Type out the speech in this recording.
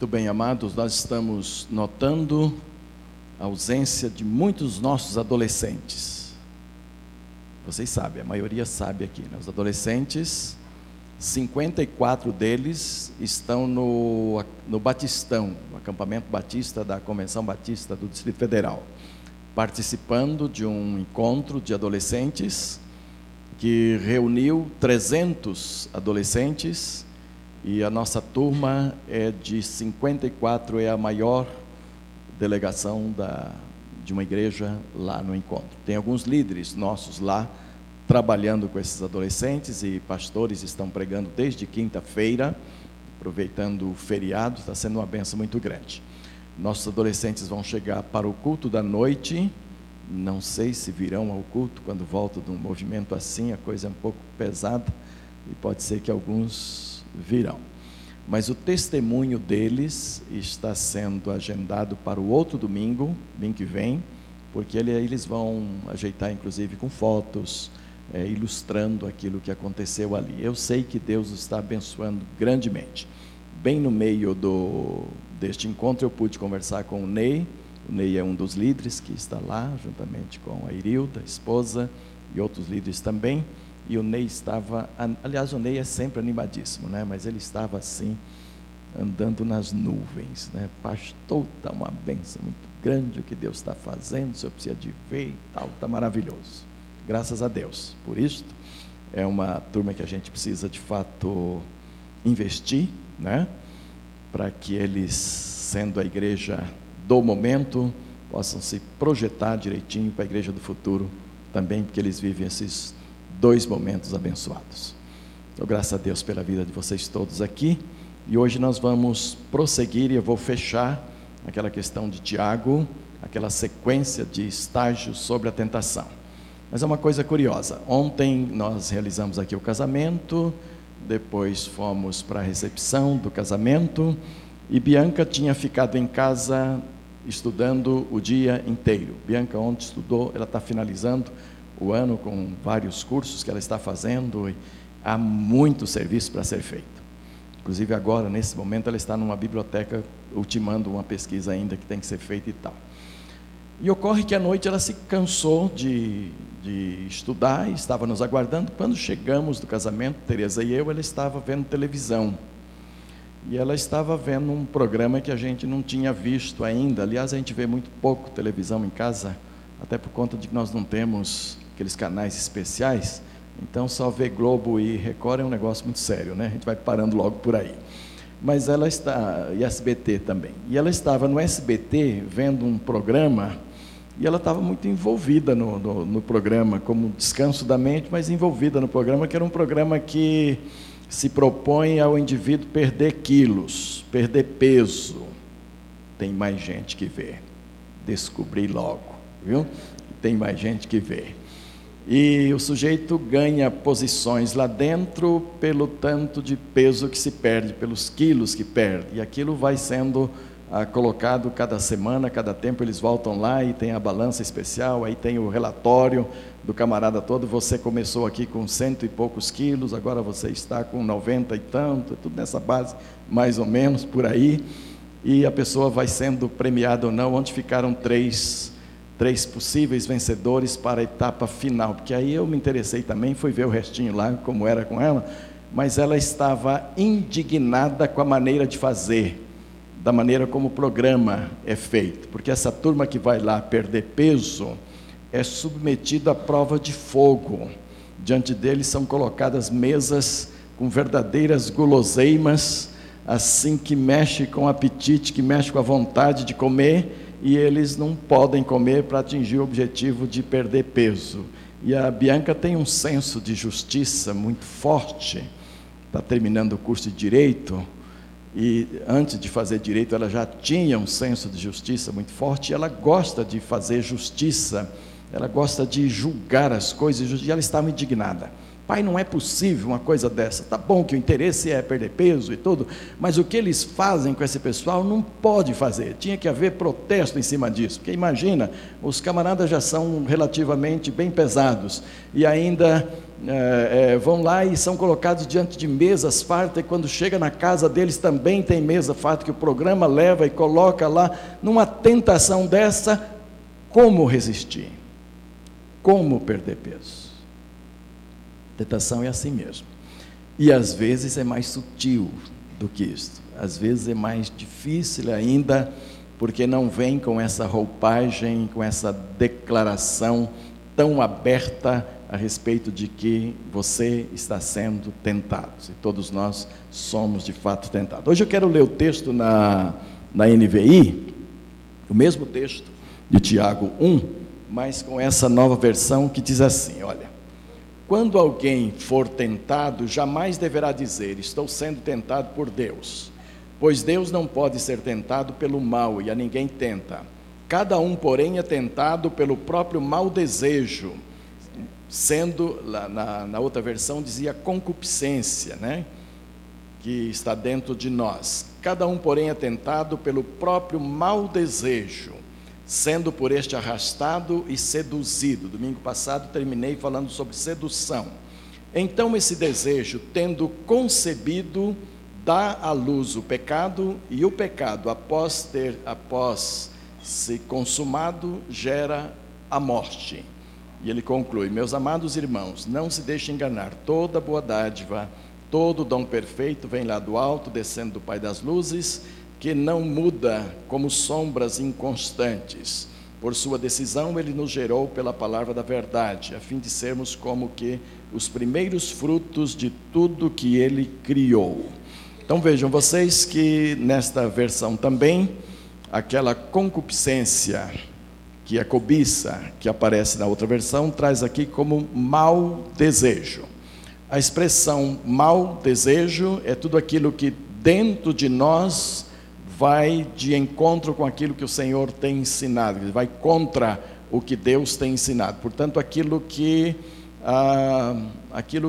Muito bem, amados, nós estamos notando a ausência de muitos nossos adolescentes. Vocês sabem, a maioria sabe aqui, né? Os adolescentes, 54 deles estão no, no Batistão, no acampamento batista da Convenção Batista do Distrito Federal, participando de um encontro de adolescentes que reuniu 300 adolescentes e a nossa turma é de 54, é a maior delegação da, de uma igreja lá no encontro. Tem alguns líderes nossos lá trabalhando com esses adolescentes e pastores estão pregando desde quinta-feira, aproveitando o feriado, está sendo uma benção muito grande. Nossos adolescentes vão chegar para o culto da noite, não sei se virão ao culto quando voltam de um movimento assim, a coisa é um pouco pesada e pode ser que alguns virão. Mas o testemunho deles está sendo agendado para o outro domingo, domingo que vem, porque ele, eles vão ajeitar, inclusive, com fotos, é, ilustrando aquilo que aconteceu ali. Eu sei que Deus está abençoando grandemente. Bem no meio do, deste encontro, eu pude conversar com o Ney. O Ney é um dos líderes que está lá, juntamente com a Irilda, a esposa, e outros líderes também. E o Ney estava, aliás, o Ney é sempre animadíssimo, né? Mas ele estava assim, andando nas nuvens, né? Pastor, está uma benção muito grande o que Deus está fazendo, o senhor precisa de ver e tal, está maravilhoso. Graças a Deus por isso. É uma turma que a gente precisa de fato investir, né? Para que eles, sendo a igreja do momento, possam se projetar direitinho para a igreja do futuro também, porque eles vivem esses dois momentos abençoados. Então, graças a Deus pela vida de vocês todos aqui. E hoje nós vamos prosseguir e eu vou fechar aquela questão de Tiago, aquela sequência de estágios sobre a tentação. Mas é uma coisa curiosa. Ontem nós realizamos aqui o casamento, depois fomos para a recepção do casamento e Bianca tinha ficado em casa estudando o dia inteiro. Bianca ontem estudou, ela está finalizando o ano com vários cursos que ela está fazendo e há muito serviço para ser feito. Inclusive agora, nesse momento, ela está numa biblioteca ultimando uma pesquisa ainda que tem que ser feita e tal. E ocorre que à noite ela se cansou de, de estudar estava nos aguardando. Quando chegamos do casamento, Teresa e eu, ela estava vendo televisão. E ela estava vendo um programa que a gente não tinha visto ainda. Aliás, a gente vê muito pouco televisão em casa, até por conta de que nós não temos aqueles canais especiais. Então, só ver Globo e Record é um negócio muito sério, né? A gente vai parando logo por aí. Mas ela está, e SBT também. E ela estava no SBT vendo um programa, e ela estava muito envolvida no, no, no programa, como descanso da mente, mas envolvida no programa, que era um programa que se propõe ao indivíduo perder quilos, perder peso. Tem mais gente que vê. Descobri logo, viu? Tem mais gente que vê. E o sujeito ganha posições lá dentro pelo tanto de peso que se perde, pelos quilos que perde. E aquilo vai sendo ah, colocado cada semana, cada tempo eles voltam lá e tem a balança especial, aí tem o relatório do camarada todo. Você começou aqui com cento e poucos quilos, agora você está com noventa e tanto, tudo nessa base, mais ou menos por aí. E a pessoa vai sendo premiada ou não, onde ficaram três três possíveis vencedores para a etapa final, porque aí eu me interessei também, fui ver o restinho lá, como era com ela, mas ela estava indignada com a maneira de fazer, da maneira como o programa é feito, porque essa turma que vai lá perder peso é submetida à prova de fogo. Diante deles são colocadas mesas com verdadeiras guloseimas, assim que mexe com o apetite, que mexe com a vontade de comer e eles não podem comer para atingir o objetivo de perder peso. E a Bianca tem um senso de justiça muito forte, está terminando o curso de direito, e antes de fazer direito ela já tinha um senso de justiça muito forte, e ela gosta de fazer justiça, ela gosta de julgar as coisas, e ela estava indignada, Pai, não é possível uma coisa dessa. Tá bom que o interesse é perder peso e tudo, mas o que eles fazem com esse pessoal não pode fazer. Tinha que haver protesto em cima disso. Porque imagina, os camaradas já são relativamente bem pesados e ainda é, é, vão lá e são colocados diante de mesas fartas, e quando chega na casa deles também tem mesa farta que o programa leva e coloca lá. Numa tentação dessa, como resistir? Como perder peso? Tentação é assim mesmo. E às vezes é mais sutil do que isto. Às vezes é mais difícil ainda, porque não vem com essa roupagem, com essa declaração tão aberta a respeito de que você está sendo tentado. E todos nós somos de fato tentados. Hoje eu quero ler o texto na, na NVI, o mesmo texto de Tiago 1, mas com essa nova versão que diz assim: olha. Quando alguém for tentado, jamais deverá dizer: Estou sendo tentado por Deus. Pois Deus não pode ser tentado pelo mal e a ninguém tenta. Cada um, porém, é tentado pelo próprio mau desejo, sendo, na, na outra versão dizia concupiscência, né? Que está dentro de nós. Cada um, porém, é tentado pelo próprio mau desejo sendo por este arrastado e seduzido. Domingo passado terminei falando sobre sedução. Então, esse desejo, tendo concebido, dá à luz o pecado, e o pecado, após ter, após se consumado, gera a morte. E ele conclui: Meus amados irmãos, não se deixem enganar, toda boa dádiva, todo dom perfeito vem lá do alto, descendo do Pai das luzes que não muda como sombras inconstantes. Por sua decisão, ele nos gerou pela palavra da verdade, a fim de sermos como que os primeiros frutos de tudo que ele criou. Então vejam vocês que nesta versão também, aquela concupiscência, que é cobiça, que aparece na outra versão, traz aqui como mau desejo. A expressão mau desejo é tudo aquilo que dentro de nós vai de encontro com aquilo que o Senhor tem ensinado, vai contra o que Deus tem ensinado. Portanto, aquilo que, ah, aquilo